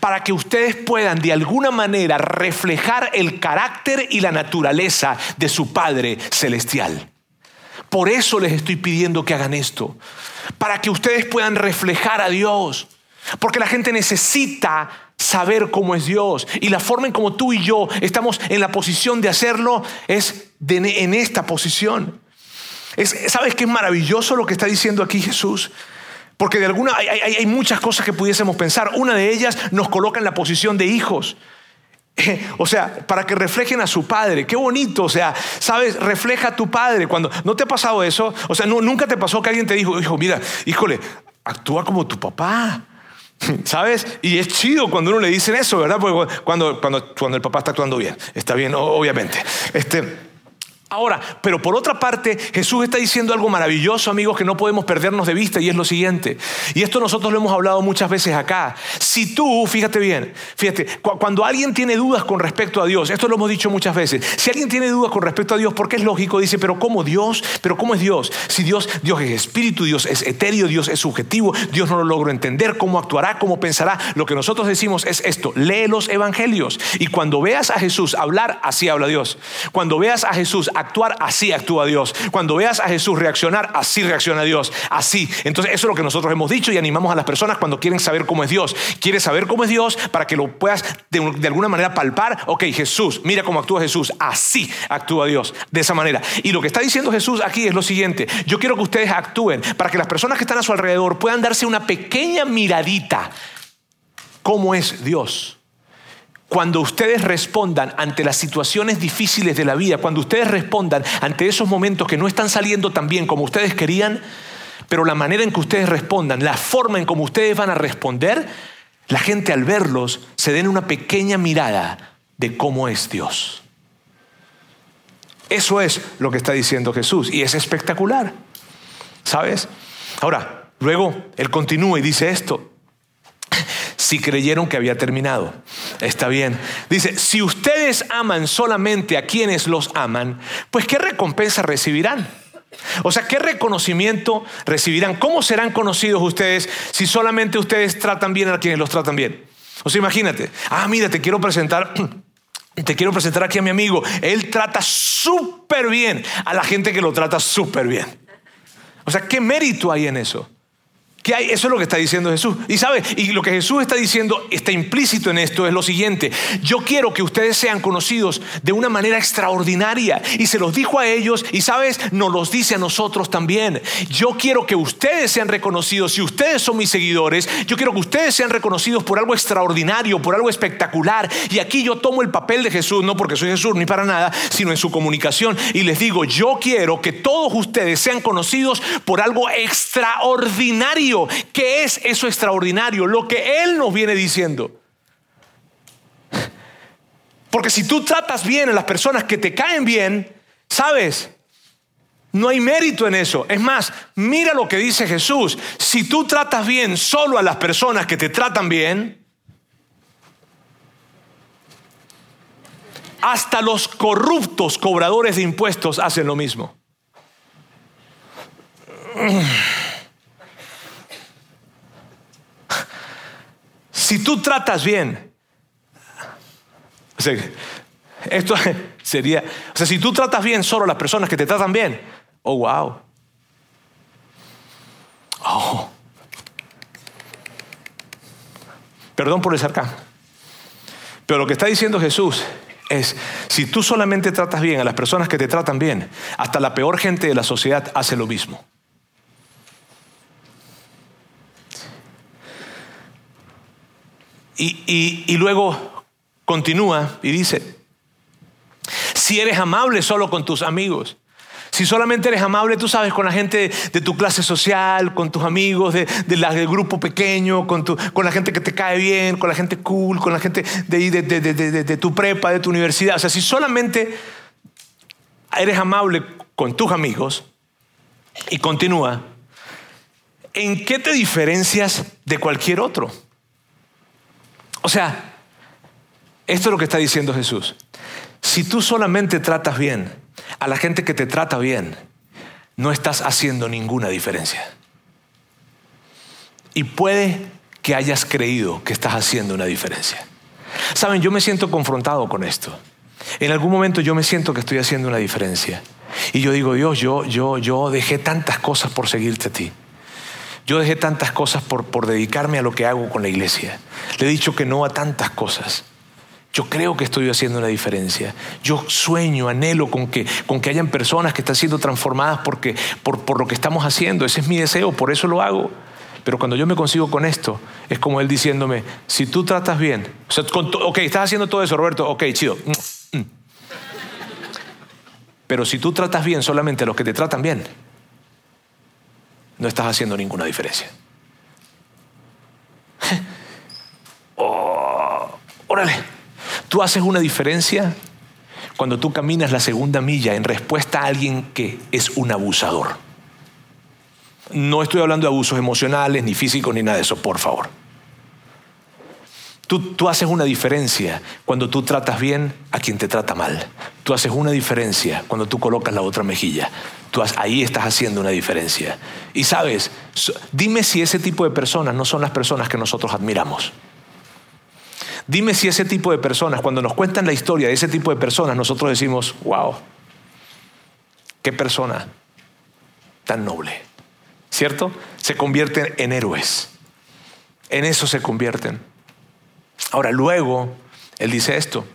Para que ustedes puedan de alguna manera reflejar el carácter y la naturaleza de su Padre Celestial. Por eso les estoy pidiendo que hagan esto, para que ustedes puedan reflejar a Dios. Porque la gente necesita saber cómo es Dios. Y la forma en como tú y yo estamos en la posición de hacerlo es en esta posición. ¿Sabes qué es maravilloso lo que está diciendo aquí Jesús? Porque de alguna hay, hay muchas cosas que pudiésemos pensar. Una de ellas nos coloca en la posición de hijos. O sea, para que reflejen a su padre. Qué bonito. O sea, sabes, refleja a tu padre. Cuando no te ha pasado eso, o sea, nunca te pasó que alguien te dijo, hijo, mira, híjole, actúa como tu papá. ¿Sabes? Y es chido cuando uno le dicen eso, ¿verdad? Porque cuando, cuando, cuando el papá está actuando bien, está bien, obviamente. Este, Ahora, pero por otra parte, Jesús está diciendo algo maravilloso, amigos, que no podemos perdernos de vista, y es lo siguiente. Y esto nosotros lo hemos hablado muchas veces acá. Si tú, fíjate bien, fíjate, cuando alguien tiene dudas con respecto a Dios, esto lo hemos dicho muchas veces, si alguien tiene dudas con respecto a Dios, porque es lógico, dice, pero ¿cómo Dios? ¿Pero cómo es Dios? Si Dios, Dios es espíritu, Dios es etéreo, Dios es subjetivo, Dios no lo logro entender, ¿cómo actuará? ¿Cómo pensará? Lo que nosotros decimos es esto, lee los evangelios. Y cuando veas a Jesús hablar, así habla Dios. Cuando veas a Jesús actuar, así actúa Dios. Cuando veas a Jesús reaccionar, así reacciona Dios. Así. Entonces eso es lo que nosotros hemos dicho y animamos a las personas cuando quieren saber cómo es Dios. Quieres saber cómo es Dios para que lo puedas de, alguna manera palpar. Ok, Jesús, mira cómo actúa Jesús. Así actúa Dios. De esa manera. Y lo que está diciendo Jesús aquí es lo siguiente. Yo quiero que ustedes actúen para que las personas que están a su alrededor puedan darse una pequeña miradita. ¿Cómo es Dios? Cuando ustedes respondan ante las situaciones difíciles de la vida, cuando ustedes respondan ante esos momentos que no están saliendo tan bien como ustedes querían, pero la manera en que ustedes respondan, la forma en como ustedes van a responder, la gente al verlos se den una pequeña mirada de cómo es Dios. Eso es lo que está diciendo Jesús y es espectacular. ¿Sabes? Ahora, luego él continúa y dice esto si creyeron que había terminado. Está bien. Dice, si ustedes aman solamente a quienes los aman, pues ¿qué recompensa recibirán? O sea, ¿qué reconocimiento recibirán? ¿Cómo serán conocidos ustedes si solamente ustedes tratan bien a quienes los tratan bien? O sea, imagínate, ah, mira, te quiero presentar te quiero presentar aquí a mi amigo. Él trata súper bien a la gente que lo trata súper bien. O sea, ¿qué mérito hay en eso? ¿Qué hay? Eso es lo que está diciendo Jesús. Y sabe, y lo que Jesús está diciendo, está implícito en esto, es lo siguiente. Yo quiero que ustedes sean conocidos de una manera extraordinaria. Y se los dijo a ellos, y sabes, nos los dice a nosotros también. Yo quiero que ustedes sean reconocidos. Si ustedes son mis seguidores, yo quiero que ustedes sean reconocidos por algo extraordinario, por algo espectacular. Y aquí yo tomo el papel de Jesús, no porque soy Jesús ni para nada, sino en su comunicación. Y les digo, yo quiero que todos ustedes sean conocidos por algo extraordinario ¿Qué es eso extraordinario? Lo que Él nos viene diciendo. Porque si tú tratas bien a las personas que te caen bien, ¿sabes? No hay mérito en eso. Es más, mira lo que dice Jesús. Si tú tratas bien solo a las personas que te tratan bien, hasta los corruptos cobradores de impuestos hacen lo mismo. Si tú tratas bien, esto sería, o sea, si tú tratas bien solo a las personas que te tratan bien, oh, wow. Oh. Perdón por el sarcasmo. Pero lo que está diciendo Jesús es, si tú solamente tratas bien a las personas que te tratan bien, hasta la peor gente de la sociedad hace lo mismo. Y, luego continúa y dice, si eres amable solo con tus amigos, si solamente eres amable, tú sabes, con la gente de tu clase social, con tus amigos de, del grupo pequeño, con, tu, con la gente que te cae bien, con la gente cool, con la gente de, de, tu prepa, de tu universidad. O sea, si solamente eres amable con tus amigos y continúa, ¿en qué te diferencias de cualquier otro? O sea, esto es lo que está diciendo Jesús. Si tú solamente tratas bien a la gente que te trata bien, no estás haciendo ninguna diferencia. Y puede que hayas creído que estás haciendo una diferencia. Saben, yo me siento confrontado con esto. En algún momento yo me siento que estoy haciendo una diferencia. Y yo digo, Dios, yo, yo, yo dejé tantas cosas por seguirte a ti. Yo dejé tantas cosas por, por dedicarme a lo que hago con la iglesia. Le he dicho que no a tantas cosas. Yo creo que estoy haciendo una diferencia. Yo sueño, anhelo con que, con que hayan personas que están siendo transformadas porque, por, por lo que estamos haciendo. Ese es mi deseo, por eso lo hago. Pero cuando yo me consigo con esto, es como él diciéndome, si tú tratas bien, ok, estás haciendo todo eso, Roberto, ok, chido. Mm, mm. Pero si tú tratas bien solamente a los que te tratan bien, no estás haciendo ninguna diferencia. Oh, órale, tú haces una diferencia cuando tú caminas la segunda milla en respuesta a alguien que es un abusador. No estoy hablando de abusos emocionales, ni físicos, ni nada de eso, por favor. Tú, haces una diferencia cuando tú tratas bien a quien te trata mal. Tú haces una diferencia cuando tú colocas la otra mejilla. Tú ahí estás haciendo una diferencia. Y sabes, dime si ese tipo de personas no son las personas que nosotros admiramos. Dime si ese tipo de personas, cuando nos cuentan la historia de ese tipo de personas, nosotros decimos, wow, qué persona tan noble. ¿Cierto? Se convierten en héroes. En eso se convierten. Ahora, luego, él dice esto.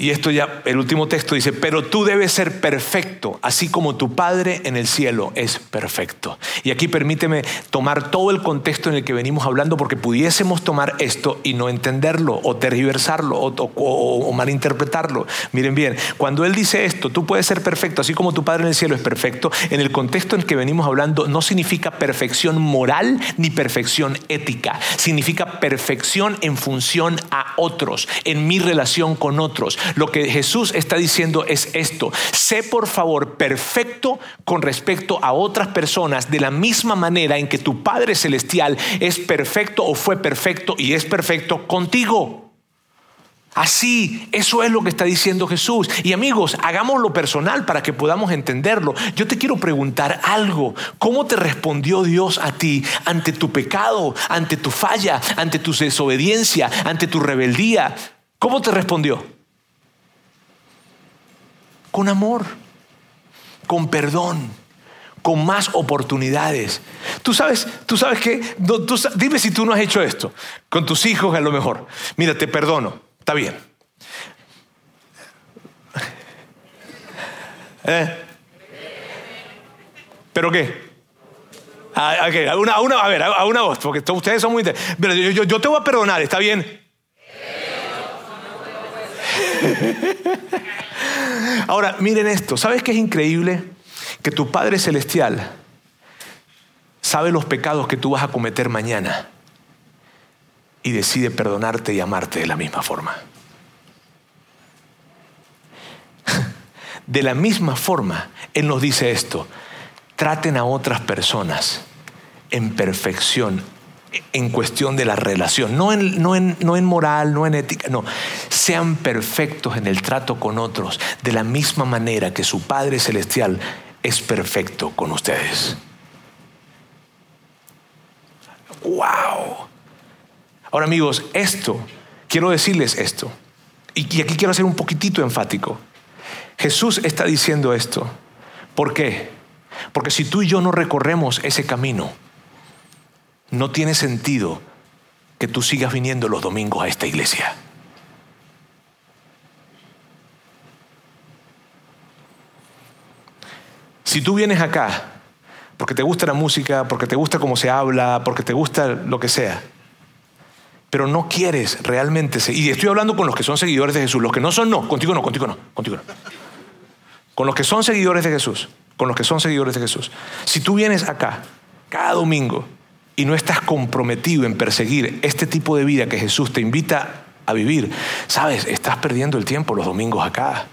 Y esto ya, el último texto dice, pero tú debes ser perfecto, así como tu Padre en el cielo es perfecto. Y aquí permíteme tomar todo el contexto en el que venimos hablando, porque pudiésemos tomar esto y no entenderlo, o tergiversarlo, o, malinterpretarlo. Miren bien, cuando Él dice esto, tú puedes ser perfecto, así como tu Padre en el cielo es perfecto, en el contexto en el que venimos hablando no significa perfección moral ni perfección ética, significa perfección en función a otros, en mi relación con otros lo que Jesús está diciendo es esto. Sé por favor perfecto con respecto a otras personas de la misma manera en que tu Padre Celestial es perfecto o fue perfecto y es perfecto contigo. Así, eso es lo que está diciendo Jesús. Y amigos, hagámoslo personal para que podamos entenderlo. Yo te quiero preguntar algo. ¿Cómo te respondió Dios a ti ante tu pecado, ante tu falla, ante tu desobediencia, ante tu rebeldía? ¿Cómo te respondió? Con amor, con perdón, con más oportunidades. Tú sabes, tú sabes que, dime si tú no has hecho esto con tus hijos a lo mejor. Mira, te perdono, está bien. ¿Eh? ¿Pero qué? Ah, a, ver, a una voz, porque ustedes son muy... Pero yo, yo te voy a perdonar, ¿está bien? Ahora, miren esto, ¿sabes qué es increíble? Que tu Padre Celestial sabe los pecados que tú vas a cometer mañana y decide perdonarte y amarte de la misma forma. De la misma forma, Él nos dice esto, traten a otras personas en perfección en cuestión de la relación, no en, no, en, no en, moral, no en ética, no. Sean perfectos en el trato con otros, de la misma manera que su Padre Celestial es perfecto con ustedes. ¡Wow! Ahora amigos, esto, quiero decirles esto, y aquí quiero ser un poquitito enfático. Jesús está diciendo esto. ¿Por qué? Porque si tú y yo no recorremos ese camino, no tiene sentido que tú sigas viniendo los domingos a esta iglesia. Si tú vienes acá porque te gusta la música, porque te gusta cómo se habla, porque te gusta lo que sea, pero no quieres realmente, y estoy hablando con los que son seguidores de Jesús, los que no son no, contigo no, contigo no, contigo no. Con los que son seguidores de Jesús, con los que son seguidores de Jesús. Si tú vienes acá cada domingo y no estás comprometido en perseguir este tipo de vida que Jesús te invita a vivir, sabes, estás perdiendo el tiempo los domingos acá.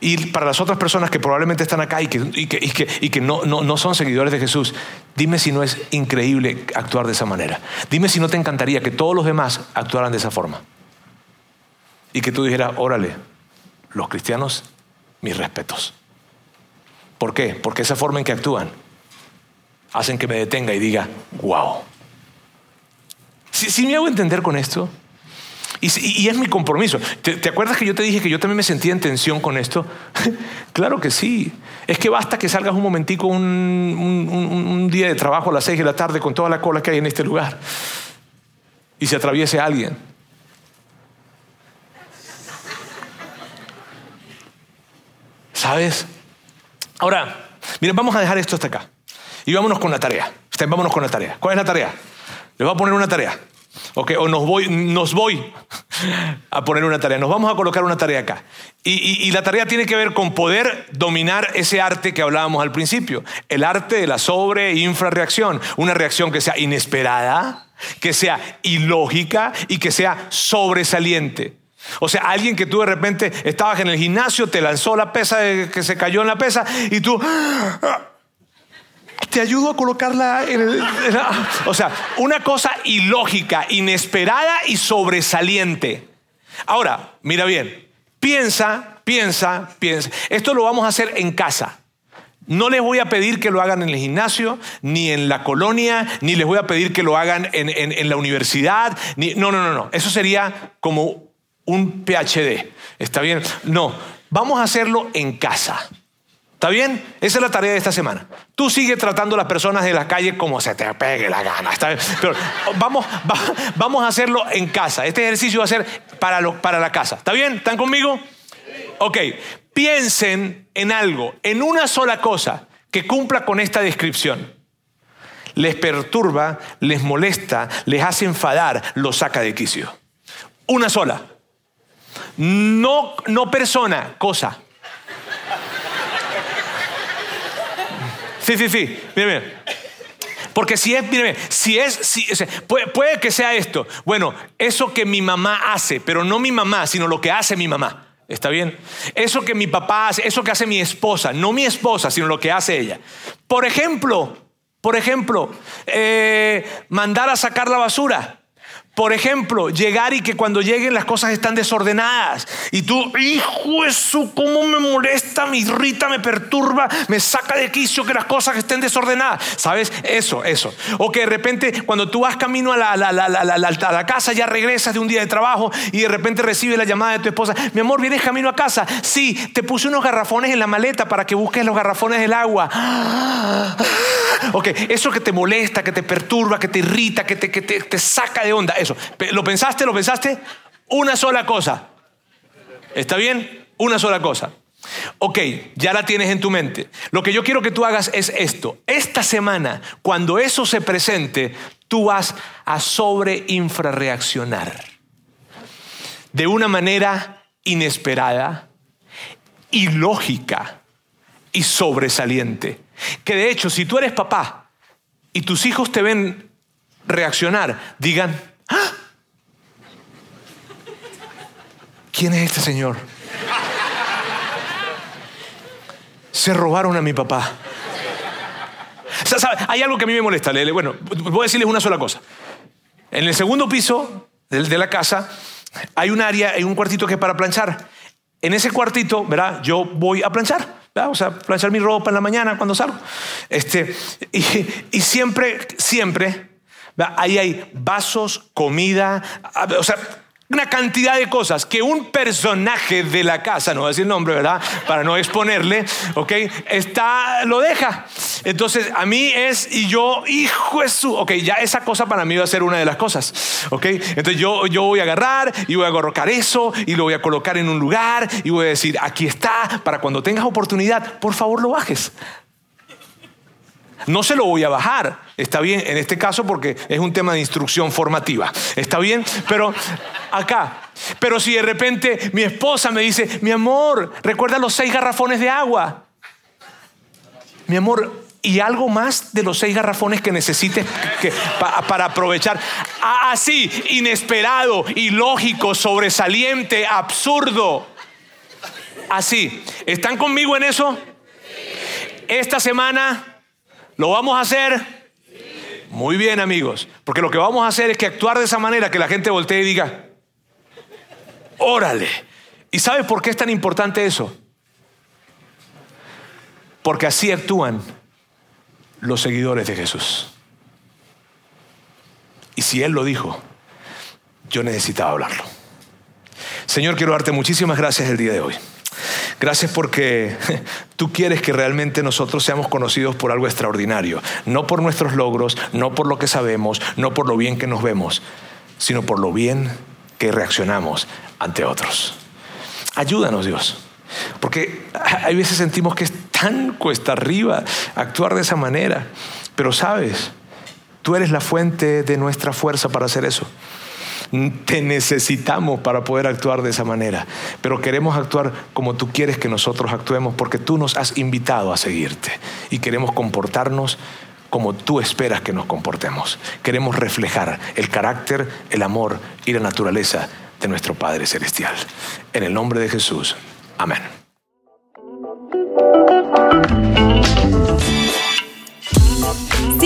Y para las otras personas que probablemente están acá y que, no, no, son seguidores de Jesús, dime si no es increíble actuar de esa manera. Dime si no te encantaría que todos los demás actuaran de esa forma. Y que tú dijeras, órale, los cristianos, mis respetos. ¿Por qué? Porque esa forma en que actúan hacen que me detenga y diga, wow. Si me hago entender con esto? Y, es mi compromiso. ¿Te, acuerdas que yo te dije que yo también me sentía en tensión con esto? claro que sí. Es que basta que salgas un momentico un, día de trabajo a las seis de la tarde con toda la cola que hay en este lugar y se atraviese alguien. ¿Sabes? Ahora, miren, vamos a dejar esto hasta acá. Y vámonos con la tarea. Vámonos con la tarea. ¿Cuál es la tarea? Les voy a poner una tarea. Ok, o nos voy, nos voy a poner una tarea, nos vamos a colocar una tarea acá. Y, y, la tarea tiene que ver con poder dominar ese arte que hablábamos al principio, el arte de la sobre infrarreacción, una reacción que sea inesperada, que sea ilógica y que sea sobresaliente. O sea, alguien que tú de repente estabas en el gimnasio, te lanzó la pesa que se cayó en la pesa y tú te ayudo a colocarla en el... o sea, una cosa ilógica, inesperada y sobresaliente. Ahora, mira bien, piensa, piensa, piensa. Esto lo vamos a hacer en casa. No les voy a pedir que lo hagan en el gimnasio, ni en la colonia, ni les voy a pedir que lo hagan en, en la universidad. Ni, no, no, no, no. Eso sería como un PhD. ¿Está bien? No, vamos a hacerlo en casa. ¿Está bien? Esa es la tarea de esta semana. Tú sigue tratando a las personas de la calle como se te pegue la gana. ¿está bien? Pero vamos, vamos a hacerlo en casa. Este ejercicio va a ser para, lo, para la casa. ¿Está bien? ¿Están conmigo? Ok. Piensen en algo, en una sola cosa que cumpla con esta descripción. Les perturba, les molesta, les hace enfadar, los saca de quicio. Una sola. No, no persona, cosa. Sí, sí, sí. Mire. Porque si es, mire, si es, puede, que sea esto. Bueno, eso que mi mamá hace, pero no mi mamá, sino lo que hace mi mamá. ¿Está bien? Eso que mi papá hace, eso que hace mi esposa, no mi esposa, sino lo que hace ella. Por ejemplo, por ejemplo, eh, mandar a sacar la basura. Por ejemplo, llegar y que cuando lleguen las cosas están desordenadas y tú, hijo eso, cómo me molesta, me irrita, me perturba, me saca de quicio que las cosas estén desordenadas. ¿Sabes? Eso, eso. O que de repente cuando tú vas camino a la, casa, ya regresas de un día de trabajo y de repente recibes la llamada de tu esposa, mi amor, vienes camino a casa. Sí, te puse unos garrafones en la maleta para que busques los garrafones del agua. Ok, eso que te molesta, que te perturba, que te irrita, que te, que te saca de onda ¿Lo pensaste? ¿Lo pensaste? Una sola cosa. ¿Está bien? Una sola cosa. Ok, ya la tienes en tu mente. Lo que yo quiero que tú hagas es esto. Esta semana, cuando eso se presente, tú vas a sobreinfrarreaccionar. De una manera inesperada, ilógica y sobresaliente. Que de hecho, si tú eres papá y tus hijos te ven reaccionar, digan, ¿Quién es este señor? Se robaron a mi papá. Hay algo que a mí me molesta. Bueno, voy a decirles una sola cosa. En el segundo piso de la casa hay un área, hay un cuartito que es para planchar. En ese cuartito, ¿verdad? Yo voy a planchar. ¿verdad? O sea, planchar mi ropa en la mañana cuando salgo. Este, y, y siempre, siempre Ahí hay vasos, comida, o sea, una cantidad de cosas que un personaje de la casa, no voy a decir nombre, ¿verdad? Para no exponerle, ¿ok? Está, lo deja. Entonces, a mí es, y yo, hijo de su, ok, ya esa cosa para mí va a ser una de las cosas, ¿ok? Entonces yo, yo voy a agarrar y voy a colocar eso y lo voy a colocar en un lugar y voy a decir, aquí está, para cuando tengas oportunidad, por favor lo bajes. No se lo voy a bajar, está bien, en este caso porque es un tema de instrucción formativa, está bien, pero acá. Pero si de repente mi esposa me dice, mi amor, recuerda los seis garrafones de agua. Mi amor, y algo más de los seis garrafones que necesites para aprovechar. Así, inesperado, ilógico, sobresaliente, absurdo. Así, ¿están conmigo en eso? Esta semana ¿Lo vamos a hacer? Muy bien, amigos. Porque lo que vamos a hacer es que actuar de esa manera que la gente voltee y diga, órale. ¿Y sabes por qué es tan importante eso? Porque así actúan los seguidores de Jesús. Y si Él lo dijo, yo necesitaba hablarlo. Señor, quiero darte muchísimas gracias el día de hoy. Gracias porque tú quieres que realmente nosotros seamos conocidos por algo extraordinario, no por nuestros logros, no por lo que sabemos, no por lo bien que nos vemos, sino por lo bien que reaccionamos ante otros. Ayúdanos Dios, porque hay veces sentimos que es tan cuesta arriba actuar de esa manera, pero sabes, tú eres la fuente de nuestra fuerza para hacer eso. Te necesitamos para poder actuar de esa manera. Pero queremos actuar como tú quieres que nosotros actuemos porque tú nos has invitado a seguirte. Y queremos comportarnos como tú esperas que nos comportemos. Queremos reflejar el carácter, el amor y la naturaleza de nuestro Padre Celestial. En el nombre de Jesús. Amén.